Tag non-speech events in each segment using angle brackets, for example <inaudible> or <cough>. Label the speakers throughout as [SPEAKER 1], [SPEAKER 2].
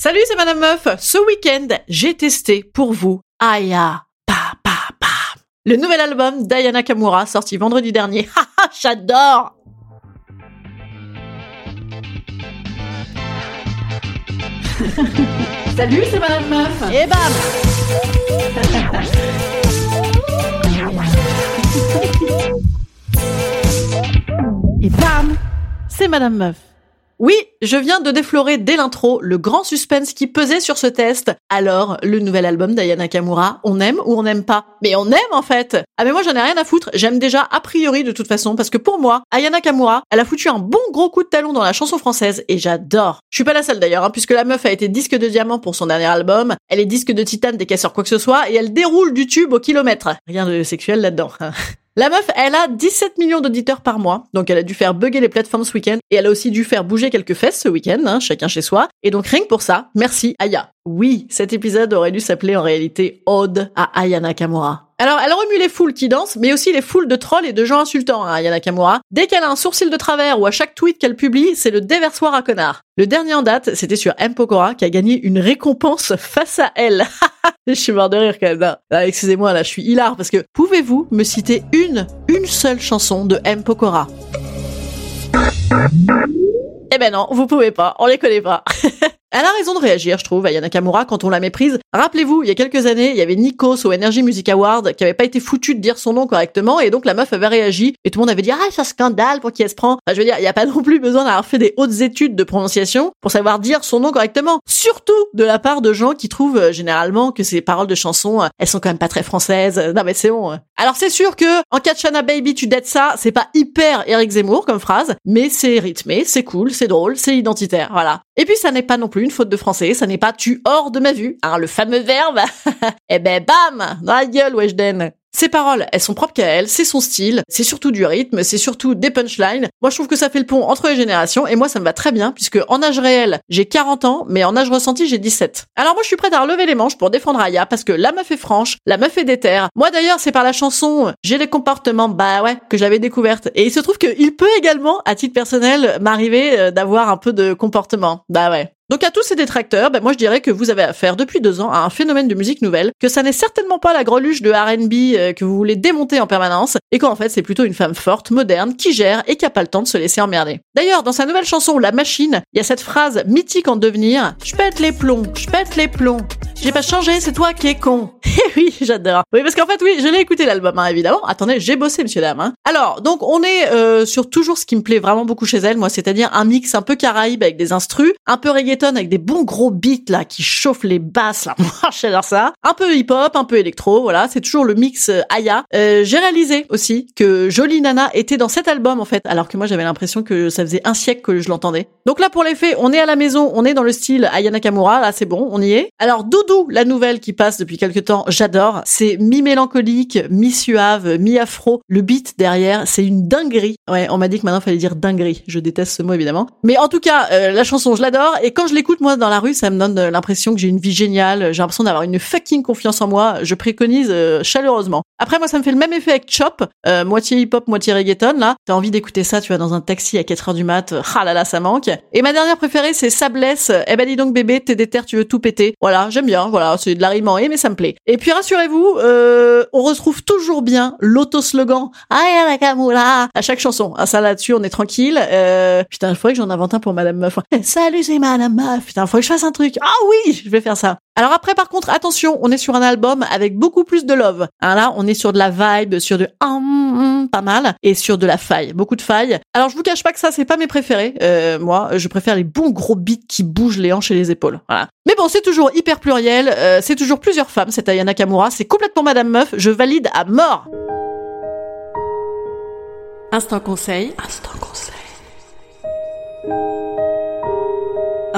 [SPEAKER 1] Salut, c'est Madame Meuf. Ce week-end, j'ai testé pour vous Aya. Pa, pa, pa. Le nouvel album d'Ayana Kamura, sorti vendredi dernier. <laughs> Haha, j'adore <laughs>
[SPEAKER 2] Salut, c'est Madame Meuf.
[SPEAKER 1] Et bam <laughs> Et bam C'est Madame Meuf. Oui, je viens de déflorer dès l'intro le grand suspense qui pesait sur ce test. Alors, le nouvel album d'Ayana Kamura, on aime ou on n'aime pas? Mais on aime en fait Ah mais moi j'en ai rien à foutre, j'aime déjà a priori de toute façon, parce que pour moi, Ayana Kamura, elle a foutu un bon gros coup de talon dans la chanson française et j'adore. Je suis pas la seule d'ailleurs, hein, puisque la meuf a été disque de diamant pour son dernier album, elle est disque de titane des casseurs quoi que ce soit, et elle déroule du tube au kilomètre. Rien de sexuel là-dedans. <laughs> La meuf, elle a 17 millions d'auditeurs par mois, donc elle a dû faire bugger les plateformes ce week-end, et elle a aussi dû faire bouger quelques fesses ce week-end, hein, chacun chez soi. Et donc rien que pour ça, merci Aya. Oui, cet épisode aurait dû s'appeler en réalité Ode à Aya Nakamura. Alors, elle remue les foules qui dansent, mais aussi les foules de trolls et de gens insultants à Aya Nakamura. Dès qu'elle a un sourcil de travers ou à chaque tweet qu'elle publie, c'est le déversoir à connard. Le dernier en date, c'était sur M. Pokora qui a gagné une récompense face à elle. <laughs> je suis mort de rire quand même. Ah, Excusez-moi, là, je suis hilar parce que pouvez-vous me citer une, une seule chanson de M. Pokora? Eh ben non, vous pouvez pas, on les connaît pas. <laughs> Elle a raison de réagir, je trouve, Ayana Nakamura quand on l'a méprise. Rappelez-vous, il y a quelques années, il y avait Nikos au Energy Music Award qui avait pas été foutu de dire son nom correctement et donc la meuf avait réagi et tout le monde avait dit ah un scandale pour qui elle se prend? Enfin, je veux dire, il y a pas non plus besoin d'avoir fait des hautes études de prononciation pour savoir dire son nom correctement. Surtout de la part de gens qui trouvent euh, généralement que ces paroles de chansons, euh, elles sont quand même pas très françaises. Non mais c'est bon. Alors c'est sûr que en Katchana Baby tu dettes ça, c'est pas hyper Eric Zemmour comme phrase, mais c'est rythmé, c'est cool, c'est drôle, c'est identitaire, voilà. Et puis ça n'est pas non plus une faute de français, ça n'est pas tu hors de ma vue, hein, le fameux verbe. <laughs> eh ben bam, dans la gueule, Weshden. Ses paroles, elles sont propres qu'à elle, c'est son style, c'est surtout du rythme, c'est surtout des punchlines. Moi, je trouve que ça fait le pont entre les générations, et moi, ça me va très bien, puisque en âge réel, j'ai 40 ans, mais en âge ressenti, j'ai 17. Alors moi, je suis prête à relever les manches pour défendre Aya, parce que la meuf est franche, la meuf est déterre. Moi, d'ailleurs, c'est par la chanson J'ai les comportements, bah ouais, que j'avais découverte. Et il se trouve qu'il peut également, à titre personnel, m'arriver euh, d'avoir un peu de comportement. Bah ouais. Donc à tous ces détracteurs, ben moi je dirais que vous avez affaire depuis deux ans à un phénomène de musique nouvelle, que ça n'est certainement pas la greluche de R&B euh, que vous voulez démonter en permanence, et qu'en fait c'est plutôt une femme forte, moderne, qui gère et qui a pas le temps de se laisser emmerder. D'ailleurs, dans sa nouvelle chanson La Machine, il y a cette phrase mythique en devenir « Je pète les plombs, je pète les plombs, j'ai pas changé, c'est toi qui es con. <laughs> Eh oui, j'adore. Oui, parce qu'en fait, oui, je l'ai écouté l'album, hein, évidemment. Attendez, j'ai bossé, monsieur dame. Hein. Alors, donc, on est euh, sur toujours ce qui me plaît vraiment beaucoup chez elle, moi, c'est-à-dire un mix un peu caraïbe avec des instrus, un peu avec des bons gros beats là qui chauffent les basses là. <laughs> J'adore ça. Un peu hip-hop, un peu électro, voilà. C'est toujours le mix euh, Aya. Euh, j'ai réalisé aussi que Jolie Nana était dans cet album en fait, alors que moi j'avais l'impression que ça faisait un siècle que je l'entendais. Donc là, pour les faits, on est à la maison, on est dans le style Aya Nakamura. Là, c'est bon, on y est. Alors Doudou, la nouvelle qui passe depuis quelques temps, j'adore. C'est mi-mélancolique, mi-suave, mi-afro. Le beat derrière, c'est une dinguerie. Ouais, on m'a dit que maintenant fallait dire dinguerie. Je déteste ce mot évidemment. Mais en tout cas, euh, la chanson, je l'adore. Et quand je l'écoute moi dans la rue, ça me donne euh, l'impression que j'ai une vie géniale. J'ai l'impression d'avoir une fucking confiance en moi. Je préconise euh, chaleureusement. Après, moi, ça me fait le même effet avec Chop, euh, moitié hip-hop, moitié reggaeton. Là, t'as envie d'écouter ça, tu vas dans un taxi à 4 heures du mat. Ah là là, ça manque. Et ma dernière préférée, c'est Sabless. Eh ben dis donc bébé, t'es déter, tu veux tout péter. Voilà, j'aime bien. Voilà, c'est de la mais ça me plaît. Et puis rassurez-vous, on retrouve toujours bien l'auto-slogan Nakamura à chaque chanson. Ah ça là-dessus, on est tranquille. Putain, il faudrait que j'en invente un pour Madame Meuf. <laughs> Salut, c'est Madame Meuf. Putain, il faudrait que je fasse un truc. Ah oui, je vais faire ça. Alors après, par contre, attention, on est sur un album avec beaucoup plus de love. Hein, là, on est sur de la vibe, sur de hum, hum, pas mal, et sur de la faille, beaucoup de failles. Alors je vous cache pas que ça, c'est pas mes préférés. Euh, moi, je préfère les bons gros beats qui bougent les hanches et les épaules. Voilà. Mais bon, c'est toujours hyper pluriel, euh, c'est toujours plusieurs femmes, cette Ayana Kamura, c'est complètement Madame Meuf, je valide à mort. Instant conseil. Instant conseil.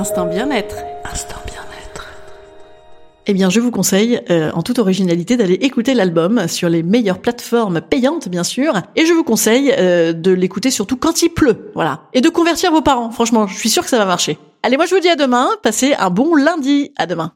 [SPEAKER 2] Instant bien-être.
[SPEAKER 1] Instant bien-être. Eh bien, je vous conseille, euh, en toute originalité, d'aller écouter l'album sur les meilleures plateformes payantes, bien sûr. Et je vous conseille euh, de l'écouter surtout quand il pleut, voilà. Et de convertir vos parents. Franchement, je suis sûre que ça va marcher. Allez, moi je vous dis à demain. Passez un bon lundi. À demain.